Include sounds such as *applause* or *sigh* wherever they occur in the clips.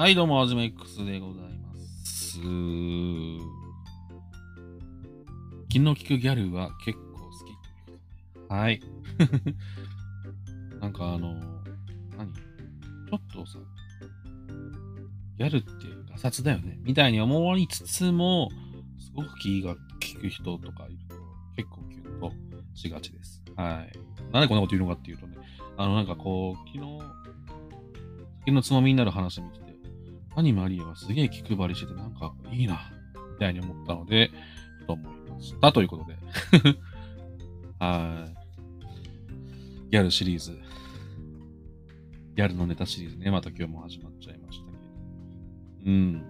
はい、どうも、はじめ X でございます。気の利くギャルは結構好き。はい。*laughs* なんかあの、何？ちょっとさ、ギャルってガサツだよね。みたいに思いつつも、すごく気が利く人とかいると、結構キュンとしがちです。はい。なんでこんなこと言うのかっていうとね、あの、なんかこう、昨日、酒のつまみになる話見てて、アニマリアがすげえ気配りしてて、なんかいいな、みたいに思ったので、と思いました。ということで。*laughs* はい。ギャルシリーズ。ギャルのネタシリーズね、また今日も始まっちゃいましたけど。うん。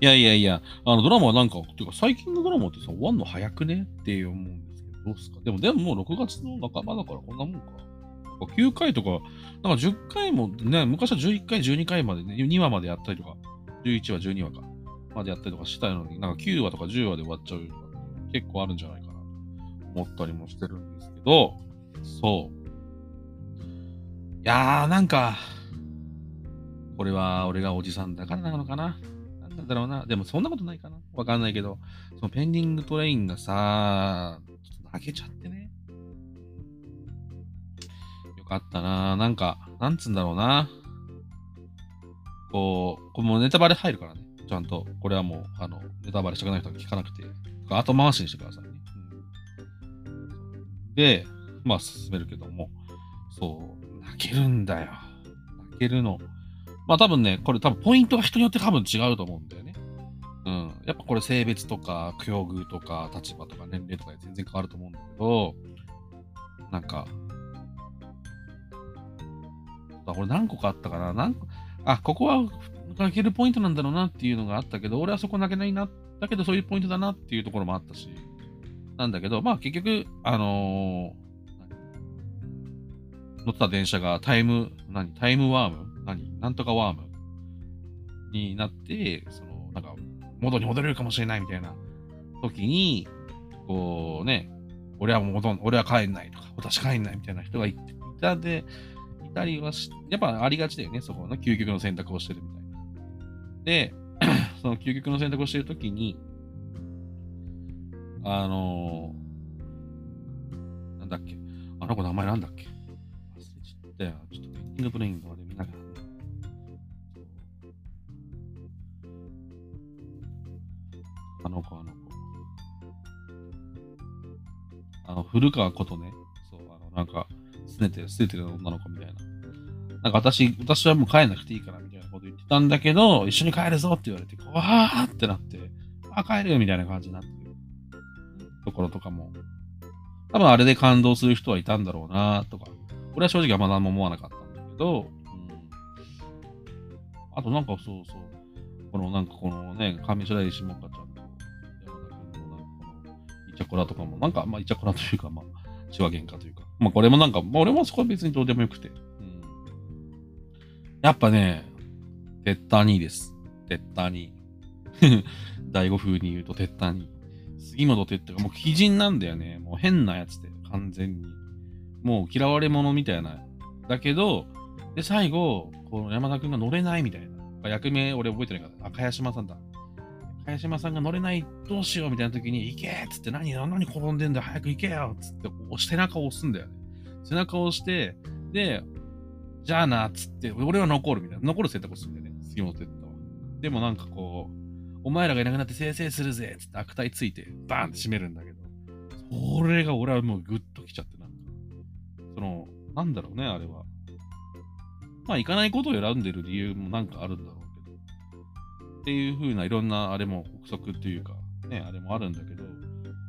いやいやいや、あのドラマはなんか、ていうか最近のドラマってさ、終わんの早くね？って思うんですけど、どうすか？でも、でももう6月の半ばだからこんなもんか。か9回とか、なんか10回もね、昔は11回、12回までね、2話までやったりとか、11話、12話か、までやったりとかしたのに、なんか9話とか10話で終わっちゃうとか、結構あるんじゃないかなと思ったりもしてるんですけど、そう。いやー、なんか、これは俺がおじさんだからなのかな？なんだろうな？でもそんなことないかな？わかんないけど、そのペンディングトレインがさ、ちょっと泣けちゃってね。かったななんか、なんつうんだろうな。こう、これもうネタバレ入るからね。ちゃんと。これはもう、あの、ネタバレしたくない人は聞かなくて。後回しにしてくださいね。うん、で、まあ進めるけども、そう、泣けるんだよ。泣けるの。まあ多分ね、これ多分ポイントが人によって多分違うと思うんだよね。うん。やっぱこれ性別とか、境遇とか、立場とか、年齢とかで全然変わると思うんだけど、なんか、あこれ何個かあったかな。何個あ、ここは泣けるポイントなんだろうなっていうのがあったけど、俺はそこ泣けないな。だけどそういうポイントだなっていうところもあったし、なんだけど、まあ結局、あのー乗った電車がタイム、何タイムワーム？何？なんとかワーム？になって、その、なんか、元に戻れるかもしれないみたいな時に、こうね、俺は戻ん、俺は帰んないとか、私帰んないみたいな人がいたで、たりはし、やっぱありがちだよね、そこの究極の選択をしてるみたいな。で、*clears throat* その究極の選択をしてる時に、あのー、なんだっけ、あの子名前なんだっけ忘れちゃったよ。ちょっとペンディングトレインのあれ見ながらね。あの子、あの子。あの、古川ことね。そう、あの、なんか、拗ねて、捨ててる女の子みたいな。なんか私、私はもう帰んなくていいからみたいなこと言ってたんだけど、一緒に帰るぞって言われて、わーってなって、あ、帰るよみたいな感じになってるところとかも、多分あれで感動する人はいたんだろうなとか、俺は正直あんま何も思わなかったんだけど、うん、あとなんかそうそう、このなんかこのね、上白石萌歌ちゃんと山田君のなんかこのイチャコラとかも、なんかまあイチャコラというか、まあ、血は喧嘩というか、まあこれもなんか、まあ俺もそこは別にどうでもよくて、うん、やっぱね、テッター2です。テッター2。*laughs* 第5風に言うとテッター2。杉本哲太がもう鬼人なんだよね。もう変なやつで、完全に。もう嫌われ者みたいな。だけど、で、最後、この山田くんが乗れないみたいな。役名俺覚えてないから。あ、茅島さんだ。茅島さんが乗れない、どうしようみたいな時に、行けっつって、何、何転んでんだよ、早く行けよっつって、こう背中を押すんだよね。背中を押して、で、じゃあな、っつって、俺は残るみたいな。残る選択をするんだよね、杉本哲太は。でもなんかこう、お前らがいなくなって生成するぜっつって悪態ついて、バーンって閉めるんだけど、それが俺はもうグッときちゃってなんか、その、なんだろうね、あれは。まあ、行かないことを選んでる理由もなんかあるんだろう、っていう風ないろんなあれも憶測っていうか、ね、あれもあるんだけど、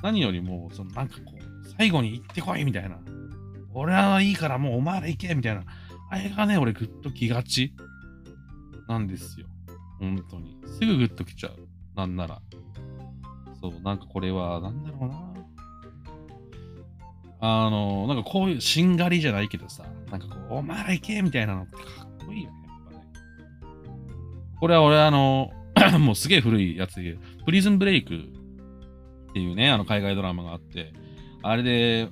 何よりも、そのなんかこう、最後に行ってこいみたいな、俺はいいからもうお前ら行けみたいな、あれがね、俺グッときがちなんですよ。本当に。すぐグッときちゃう。なんなら。そう、なんかこれは、なんだろうな。あの、なんかこういう、しんがりじゃないけどさ、なんかこう、お前ら行けみたいなのってかっこいいよね、やっぱね。これは俺、あの、*clears throat* もうすげえ古いやつで、プリズンブレイクっていうね、あの海外ドラマがあって、あれで、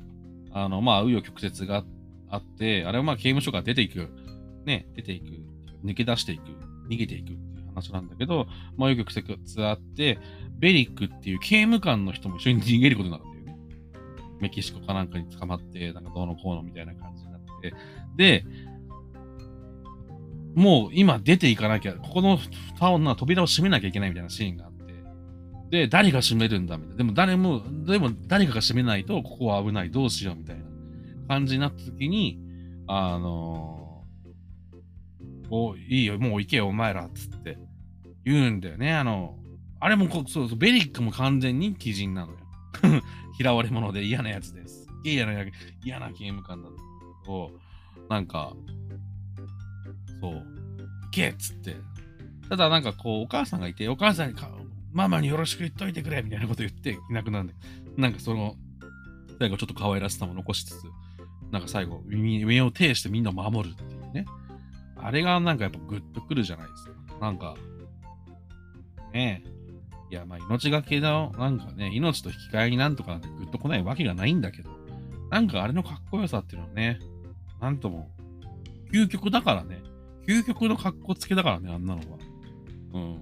あの、まあ、紆余曲折があって、あれはまあ刑務所から出ていく、ね、出ていく、抜け出していく逃げていくっていう話なんだけど、まあ、よく苦節あって、ベリックっていう刑務官の人も一緒に逃げることになるんだよね。メキシコかなんかに捕まって、なんかどうのこうのみたいな感じになって。で、もう今出ていかなきゃ、ここの扉を閉めなきゃいけないみたいなシーンがあって、で、誰が閉めるんだみたいな。でも誰も、でも誰かが閉めないと、ここは危ない、どうしようみたいな感じになった時に、あのー、お、いいよ、もう行けよ、お前ら、つって言うんだよね。あの、あれもこ、そうそう、ベリックも完全に鬼人なのよ。*laughs* 嫌われ者で嫌なやつです。嫌な、嫌な刑務官だと、なんか、そう、行けっつって。ただなんかこう、お母さんがいて、お母さんにママによろしく言っといてくれみたいなこと言っていなくなるんで、なんかその、最後ちょっと可愛らしさも残しつつ、なんか最後、上を呈してみんな守るっていうね。あれがなんかやっぱグッとくるじゃないですか。なんか、ねえ。いや、まあ命がけの、なんかね、命と引き換えになんとかなんてグッと来ないわけがないんだけど、なんかあれのかっこよさっていうのはね、なんとも、究極だからね。究極の格好つけだからね、あんなのは。うん。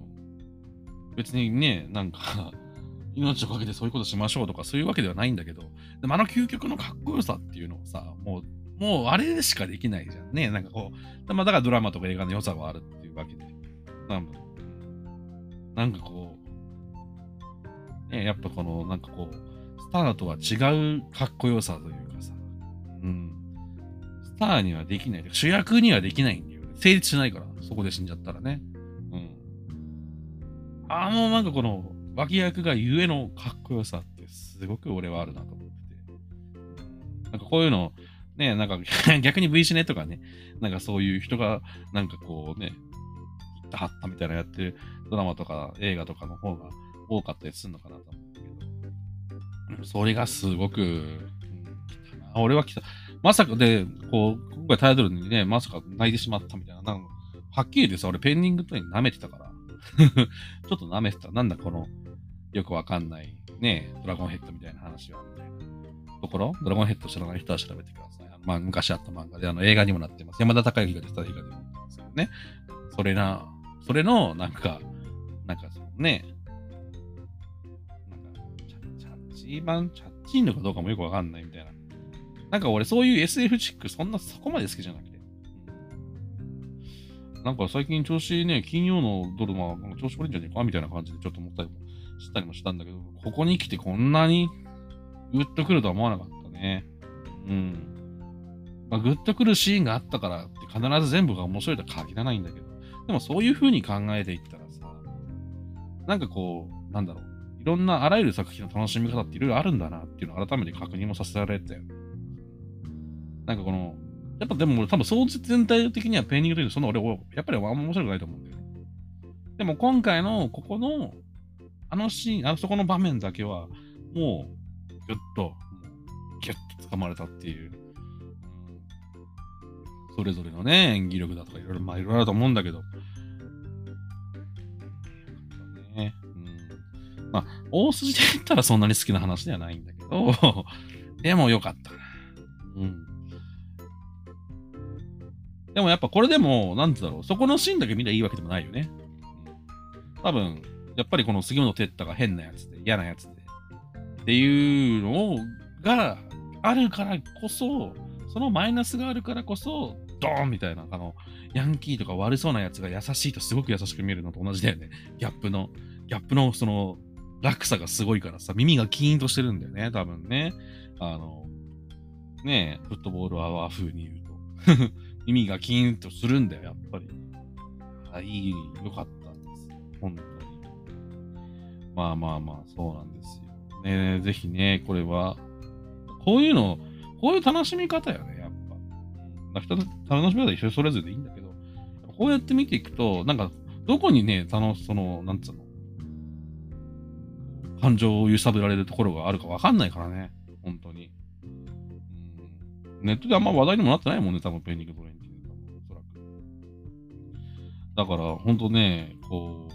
別にね、なんか *laughs* 命をかけてそういうことしましょうとかそういうわけではないんだけど、でもあの究極のかっこよさっていうのをさ、もう、もうあれしかできないじゃんね。なんかこう、まあ、だからドラマとか映画の良さがあるっていうわけで。なんなんかこう、ね、やっぱこの、なんかこう、スターとは違うかっこよさというかさ、うん。スターにはできない。主役にはできないんだよ。成立しないから、そこで死んじゃったらね。うんあのなんかこの脇役がゆえのかっこよさってすごく俺はあるなと思ってて。なんかこういうの、ね、なんか *laughs* 逆に V シネとかね、なんかそういう人がなんかこうね、切ったはったみたいなやってるドラマとか映画とかの方が多かったりするのかなと思うけど、それがすごく、俺は来た。まさかで、こう、回タイトルにね、まさか泣いてしまったみたいな。なんかはっきり言ってさ、俺ペンディングとに舐めてたから。*laughs* ちょっと舐めてた。なんだこの、よくわかんない、ね、ドラゴンヘッドみたいな話は、みたいなところ、ドラゴンヘッド知らない人は調べてください。あのまあ、昔あった漫画で、あの、映画にもなってます。山田孝之が出た映画でもなってますけどね。それな、それの、なんか、なんかそのね、なんか、チャッチー版、チャッチーのかどうかもよくわかんないみたいな。なんか俺そういう SF チックそんなそこまで好きじゃなくて。なんか最近調子ね、金曜のドルマ、調子悪いんじゃねえかみたいな感じでちょっと思ったりもしたりもしたんだけど、ここに来てこんなにグッとくるとは思わなかったね。うん。まあ、グッとくるシーンがあったからって必ず全部が面白いとは限らないんだけど、でもそういう風に考えていったらさ、なんかこう、なんだろう、いろんなあらゆる作品の楽しみ方っていろいろあるんだなっていうのを改めて確認もさせられたよ。なんかこの、やっぱでも多分総じ全体的にはペーニングというその俺、やっぱりあんま面白くないと思うんだよね。でも今回のここの、あのシーン、あそこの場面だけは、もう、ぎゅっと、ぎゅっと掴まれたっていう、それぞれのね、演技力だとかいろいろ、まあいろいろあると思うんだけど、ね、うん。まあ、大筋で言ったらそんなに好きな話ではないんだけど、*laughs* でもよかった。うん。でもやっぱこれでも、なんてだろう、そこのシーンだけ見りゃいいわけでもないよね。多分、やっぱりこの杉本哲太が変なやつで、嫌なやつで、っていうのをがあるからこそ、そのマイナスがあるからこそ、ドーンみたいな、あの、ヤンキーとか悪そうなやつが優しいとすごく優しく見えるのと同じだよね。ギャップの、ギャップのその、落差がすごいからさ、耳がキーンとしてるんだよね、多分ね。あの、ねえ、フットボールアワー風に言うと。耳がキーンとするんだよ、やっぱり。あ、いい、よかったんですよ。本当に。まあまあまあ、そうなんですよ。ねぜひね、これは、こういうの、こういう楽しみ方よね、やっぱ。人の楽しみ方一緒それぞれでいいんだけど、こうやって見ていくと、なんか、どこにね、楽し、その、なんつうの、感情を揺さぶられるところがあるかわかんないからね、本当に。ネットであんま話題にもなってないもんね、多分ペニックトレインだから、ほんとね、こう、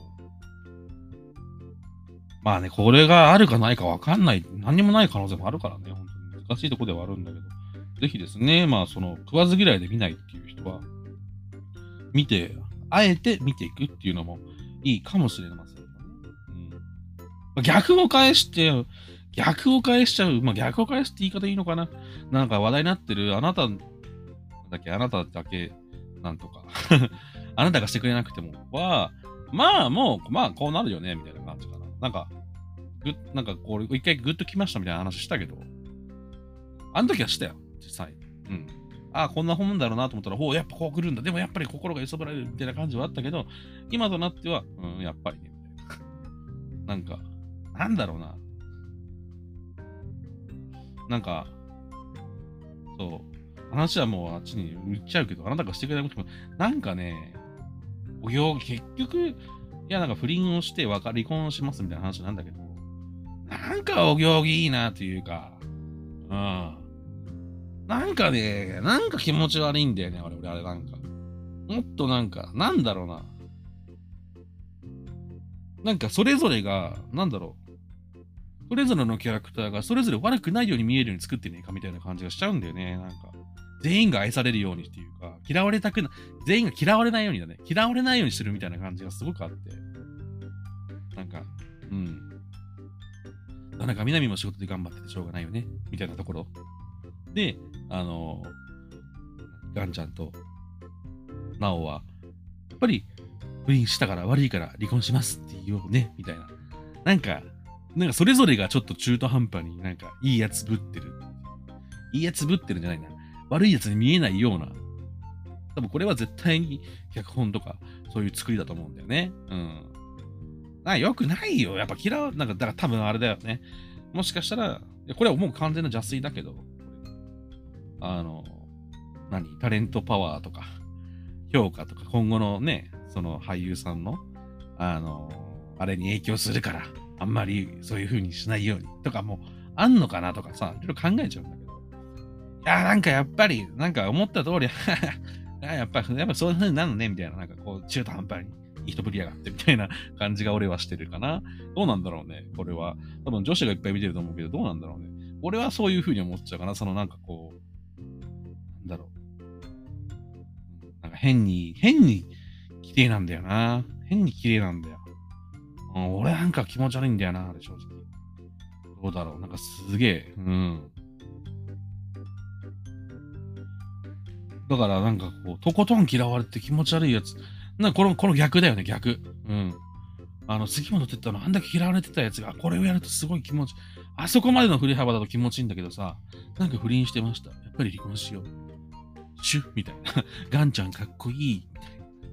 まあね、これがあるかないかわかんない、何にもない可能性もあるからね、本当に難しいとこではあるんだけど、ぜひですね、まあその、食わず嫌いで見ないっていう人は、見て、あえて見ていくっていうのもいいかもしれません。うん、逆を返して、逆を返しちゃう。まあ、逆を返すって言い方いいのかななんか話題になってる、あなただけ、あなただけ、なんとかあなたがしてくれなくてもは、まあもう、まあこうなるよね、みたいな感じかな。なんか、ぐなんかこう、一回グッときましたみたいな話したけど、あの時はしたよ、実際。うん。ああ、こんな本だろうなと思ったら、ほう、やっぱこう来るんだ。でもやっぱり心が揺さぶられるみたいな感じはあったけど、今となっては、うん、やっぱりね、みたいな。なんか、なんだろうな。なんか、そう、話はもうあっちに売っちゃうけど、あなたがしてくれなくても、なんかね、お行結局、いや、なんか不倫をして離婚しますみたいな話なんだけど、なんかお行儀いいなというか、うん。なんかね、なんか気持ち悪いんだよね、俺、俺、あれなんか。もっとなんか、なんだろうな。なんかそれぞれが、なんだろう。それぞれのキャラクターがそれぞれ悪くないように見えるように作ってねえかみたいな感じがしちゃうんだよね。なんか。全員が愛されるようにっていうか、嫌われたくな、全員が嫌われないようにだね。嫌われないようにするみたいな感じがすごくあって。なんか、うん。なんか南も仕事で頑張っててしょうがないよね。みたいなところ。で、あの、ガンちゃんと、ナオは、やっぱり、不倫したから悪いから離婚しますって言おうね、みたいな。なんか、なんかそれぞれがちょっと中途半端になんかいいやつぶってる。いいやつぶってるんじゃないな。悪いやつに見えないような。多分これは絶対に脚本とかそういう作りだと思うんだよね。うん。あ、よくないよ。やっぱ嫌う。なんか、だから多分あれだよね。もしかしたら、これはもう完全な邪推だけど、あの、何？タレントパワーとか、評価とか、今後のね、その俳優さんの、あの、あれに影響するから、あんまりそういう風にしないようにとかもあんのかなとかさ、いろいろ考えちゃうんだけど。いや、なんかやっぱり、なんか思った通り、*laughs* やっぱ、やっぱそういう風になるのね、みたいな、なんかこう、中途半端に。人ぶりやがってみたいな感じが俺はしてるかな。どうなんだろうね、これは。多分女子がいっぱい見てると思うけど、どうなんだろうね。俺はそういう風に思っちゃうかな。そのなんかこう、なんだろう。なんか変に、変に綺麗なんだよな。変に綺麗なんだよ。うん、俺なんか気持ち悪いんだよな、あれ正直。どうだろう。なんかすげえ、うん。だからなんかこう、とことん嫌われて気持ち悪いやつ。なこの、この逆だよね、逆。うん。あの、杉本哲太のあんだけ嫌われてたやつが、これをやるとすごい気持ち、あそこまでの振り幅だと気持ちいいんだけどさ、なんか不倫してました。やっぱり離婚しよう。シュッみたいな。ガンちゃんかっこいい。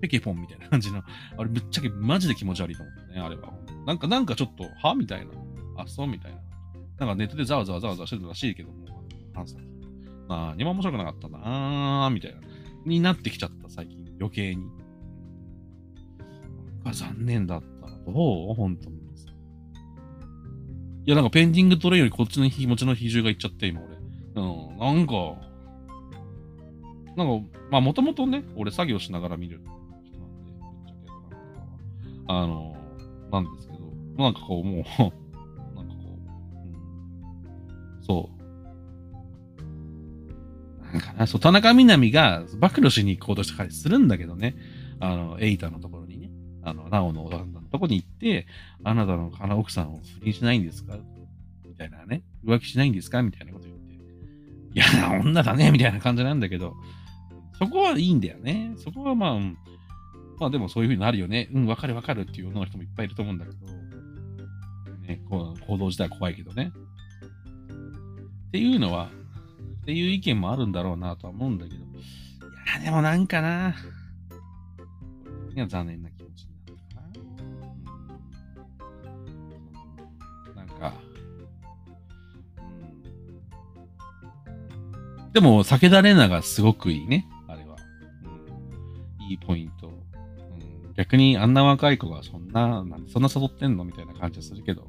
ペケポンみたいな感じの。あれ、ぶっちゃけマジで気持ち悪いと思ったね、あれは。なんか、なんかちょっと、は？みたいな。あ、そう？みたいな。なんかネットでざわざわざわざわしてるらしいけども、ハンさん。まあ、にも面白くなかったなー、みたいな。になってきちゃった、最近。余計に。が残念だった。どう？本当に。いや、なんかペンディングトレイよりこっちの気持ちの比重がいっちゃって、今俺。うん、なんか、なんか、まあもともとね、俺作業しながら見る人なんで、あの、なんですけど、なんかこう、もう *laughs* なんかこう、うん、そう。なんか、そう、田中みな実が暴露しに行こうとしたりするんだけどね。あの、エイタのところにね。あの、ナオの旦那のところに行って、あなたの奥さんを不倫しないんですか？みたいなね。浮気しないんですか？みたいなこと言って。いや、女だねみたいな感じなんだけど、そこはいいんだよね。そこはまあ、まあでもそういう風になるよね。うん、わかるわかるっていう女の人もいっぱいいると思うんだけど、ね、こう行動自体は怖いけどね。っていうのは、っていう意見もあるんだろうなとは思うんだけど、いや、でもなんかな、いや、残念な気持ちになったかな。なんかでも、武田玲奈がすごくいいね、あれは。うん、いいポイント。うん、逆に、あんな若い子がそんな、なんそんな誘ってんのみたいな感じはするけど。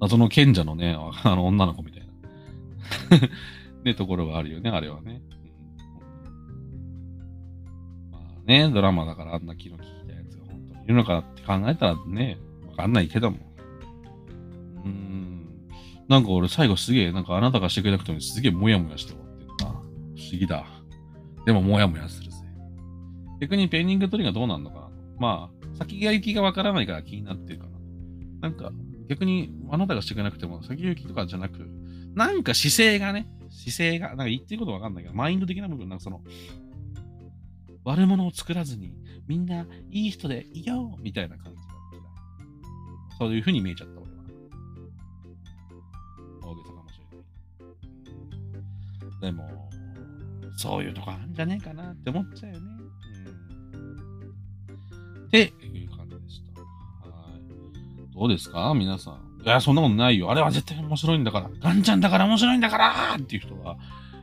謎の賢者のね、あの女の子みたいな。*laughs* ね、ところがあるよね、あれはね。うん、まあね、ドラマだからあんな気の利いたやつが本当にいるのかって考えたらね、わかんないけども。うん。なんか俺最後すげえ、なんかあなたがしてくれなくてもすげえモヤモヤして終わってるな。不思議だ。でもモヤモヤするぜ。逆にペンニングトリがどうなるのかな。まあ、先が行きがわからないから気になってるかな。なんか、逆にあなたがしてくれなくても、先行きとかじゃなく、なんか姿勢がね、姿勢が、なんか言ってることわかんないけど、マインド的な部分、なんかその、悪者を作らずに、みんないい人でいようみたいな感じが嫌い。そういう風に見えちゃった、俺は。大げさかもしれない。でも、そういうとこあるんじゃねえかなって思っちゃうよね。うん。っていう感じでした。はい。どうですか？皆さん。いや、そんなことないよ。あれは絶対面白いんだから。ガンちゃんだから面白いんだからっていう人は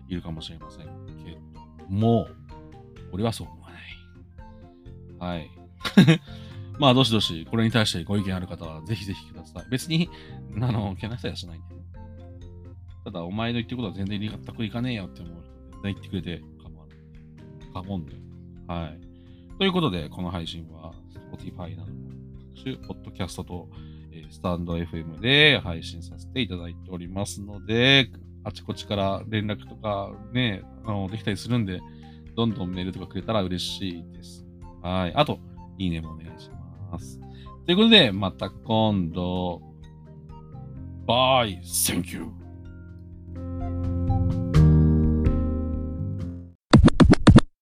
いるかもしれませんけども、俺はそう思わない。はい。*laughs* まあ、どしどし、これに対してご意見ある方は、ぜひぜひください。別に、あの、けなさやしないんで。ただ、お前の言ってることは全然納得いかねえよって思う、絶対言ってくれて構わない。過言で。はい。ということで、この配信は、Spotify などの各種、ポッドキャストと、スタンド FM で配信させていただいておりますので、あちこちから連絡とかね、あの、できたりするんで、どんどんメールとかくれたら嬉しいです。はい。あと、いいねもお願いします。ということで、また今度、バイ、センキュー